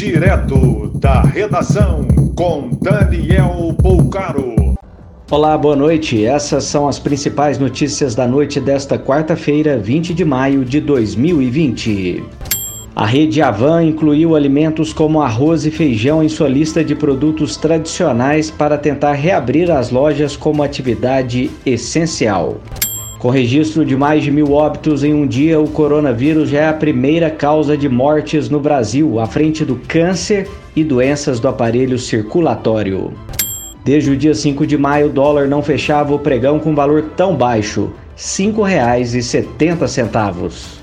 Direto da redação com Daniel Poucaro. Olá, boa noite. Essas são as principais notícias da noite desta quarta-feira, 20 de maio de 2020. A rede Avan incluiu alimentos como arroz e feijão em sua lista de produtos tradicionais para tentar reabrir as lojas como atividade essencial. Com registro de mais de mil óbitos em um dia, o coronavírus já é a primeira causa de mortes no Brasil, à frente do câncer e doenças do aparelho circulatório. Desde o dia 5 de maio, o dólar não fechava o pregão com valor tão baixo, R$ 5,70.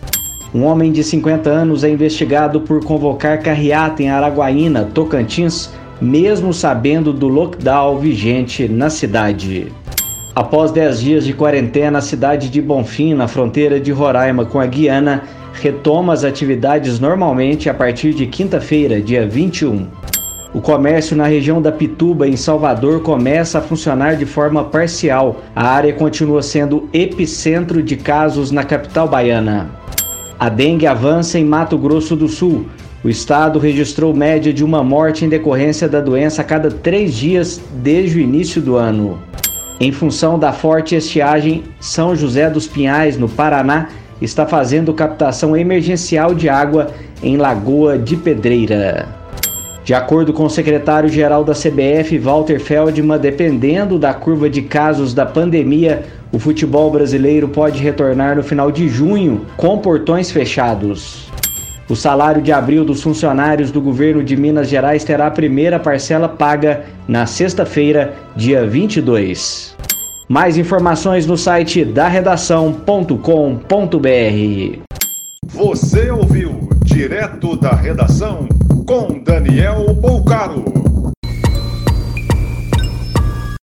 Um homem de 50 anos é investigado por convocar carreata em Araguaína, Tocantins, mesmo sabendo do lockdown vigente na cidade. Após 10 dias de quarentena, a cidade de Bonfim, na fronteira de Roraima com a Guiana, retoma as atividades normalmente a partir de quinta-feira, dia 21. O comércio na região da Pituba, em Salvador, começa a funcionar de forma parcial. A área continua sendo epicentro de casos na capital baiana. A dengue avança em Mato Grosso do Sul. O estado registrou média de uma morte em decorrência da doença a cada três dias desde o início do ano. Em função da forte estiagem, São José dos Pinhais, no Paraná, está fazendo captação emergencial de água em Lagoa de Pedreira. De acordo com o secretário-geral da CBF, Walter Feldman, dependendo da curva de casos da pandemia, o futebol brasileiro pode retornar no final de junho com portões fechados. O salário de abril dos funcionários do governo de Minas Gerais terá a primeira parcela paga na sexta-feira, dia 22. Mais informações no site da redação.com.br. Você ouviu direto da redação com Daniel Poucaro.